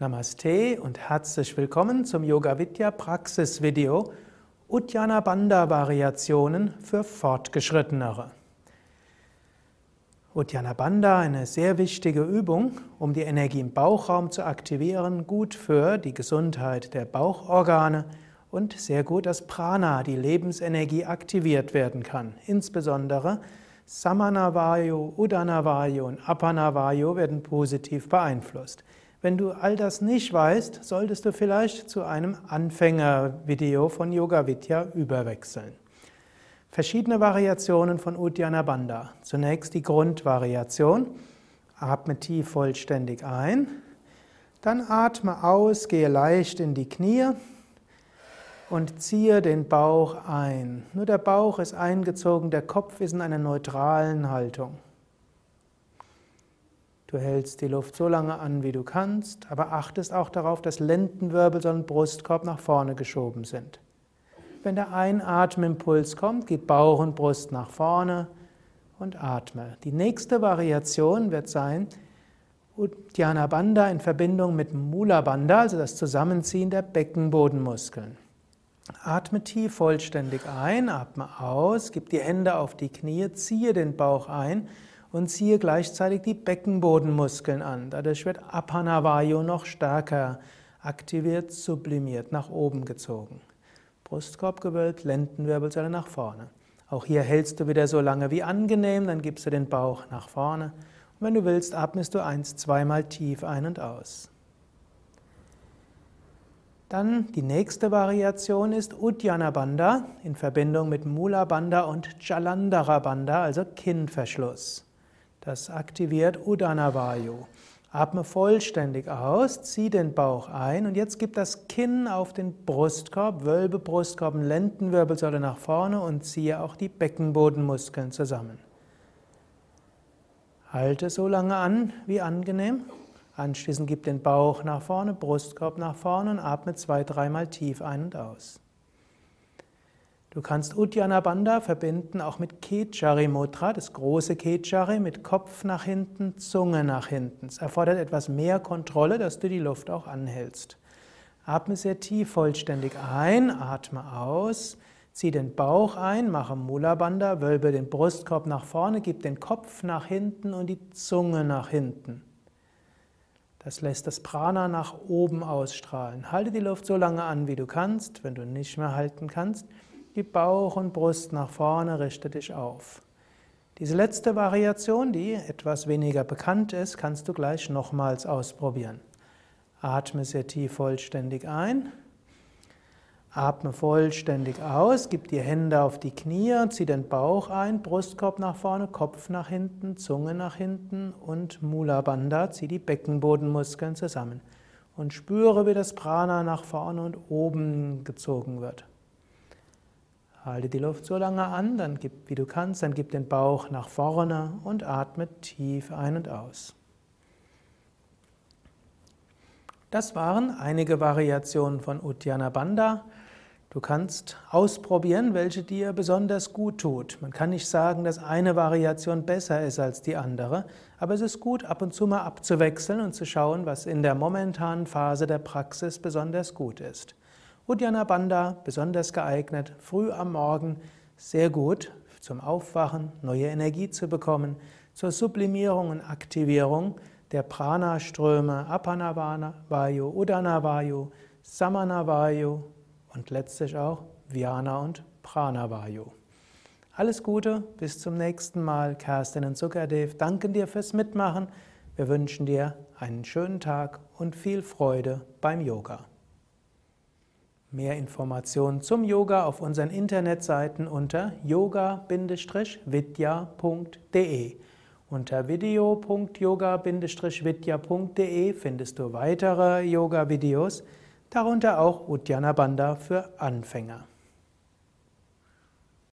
Namaste und herzlich willkommen zum Yoga Vidya Praxis Video Uddiyana Bandha Variationen für Fortgeschrittenere. Uddiyana Bandha, eine sehr wichtige Übung, um die Energie im Bauchraum zu aktivieren, gut für die Gesundheit der Bauchorgane und sehr gut, dass Prana, die Lebensenergie, aktiviert werden kann. Insbesondere Samanavayu, Udanavayu und Apanavayu werden positiv beeinflusst. Wenn du all das nicht weißt, solltest du vielleicht zu einem Anfängervideo von Yoga Vidya überwechseln. Verschiedene Variationen von Uddiyana Bandha. Zunächst die Grundvariation. Atme tief vollständig ein. Dann atme aus, gehe leicht in die Knie und ziehe den Bauch ein. Nur der Bauch ist eingezogen, der Kopf ist in einer neutralen Haltung. Du hältst die Luft so lange an, wie du kannst, aber achtest auch darauf, dass Lendenwirbel und Brustkorb nach vorne geschoben sind. Wenn der Einatmimpuls kommt, geht Bauch und Brust nach vorne und atme. Die nächste Variation wird sein Uddiyana Bandha in Verbindung mit Mula Bandha, also das Zusammenziehen der Beckenbodenmuskeln. Atme tief vollständig ein, atme aus, gib die Hände auf die Knie, ziehe den Bauch ein und ziehe gleichzeitig die Beckenbodenmuskeln an. Dadurch wird Apanavayu noch stärker aktiviert, sublimiert, nach oben gezogen. Brustkorb gewölbt, Lendenwirbelsäule nach vorne. Auch hier hältst du wieder so lange wie angenehm, dann gibst du den Bauch nach vorne. Und wenn du willst, atmest du eins, zweimal tief ein und aus. Dann die nächste Variation ist Uddiyana Bandha in Verbindung mit Mula Bandha und Jalandhara Bandha, also Kinnverschluss. Das aktiviert Udanavayu. Atme vollständig aus, zieh den Bauch ein und jetzt gib das Kinn auf den Brustkorb, wölbe Brustkorb und Lendenwirbelsäule nach vorne und ziehe auch die Beckenbodenmuskeln zusammen. Halte so lange an, wie angenehm. Anschließend gib den Bauch nach vorne, Brustkorb nach vorne und atme zwei, dreimal tief ein und aus. Du kannst Uddiyana Bandha verbinden auch mit Kechari Mudra, das große Kechari mit Kopf nach hinten, Zunge nach hinten. Es erfordert etwas mehr Kontrolle, dass du die Luft auch anhältst. Atme sehr tief vollständig ein, atme aus, zieh den Bauch ein, mache Mula Bandha, wölbe den Brustkorb nach vorne, gib den Kopf nach hinten und die Zunge nach hinten. Das lässt das Prana nach oben ausstrahlen. Halte die Luft so lange an, wie du kannst. Wenn du nicht mehr halten kannst, Gib Bauch und Brust nach vorne, richte dich auf. Diese letzte Variation, die etwas weniger bekannt ist, kannst du gleich nochmals ausprobieren. Atme sehr tief vollständig ein. Atme vollständig aus, gib die Hände auf die Knie, zieh den Bauch ein, Brustkorb nach vorne, Kopf nach hinten, Zunge nach hinten und Mula Bandha, zieh die Beckenbodenmuskeln zusammen und spüre, wie das Prana nach vorne und oben gezogen wird. Halte die Luft so lange an, dann gib, wie du kannst, dann gib den Bauch nach vorne und atme tief ein und aus. Das waren einige Variationen von Uddiyana Bandha. Du kannst ausprobieren, welche dir besonders gut tut. Man kann nicht sagen, dass eine Variation besser ist als die andere, aber es ist gut, ab und zu mal abzuwechseln und zu schauen, was in der momentanen Phase der Praxis besonders gut ist. Uddiyana Bandha besonders geeignet, früh am Morgen sehr gut zum Aufwachen, neue Energie zu bekommen, zur Sublimierung und Aktivierung der Prana-Ströme Apanavana-Vayu, Udana-Vayu, Samana-Vayu und letztlich auch Vyana und Prana-Vayu. Alles Gute, bis zum nächsten Mal. Kerstin und Sukadev danken dir fürs Mitmachen. Wir wünschen dir einen schönen Tag und viel Freude beim Yoga. Mehr Informationen zum Yoga auf unseren Internetseiten unter yoga-vidya.de. Unter video.yoga-vidya.de findest du weitere Yoga-Videos, darunter auch Uddiyana Bandha für Anfänger.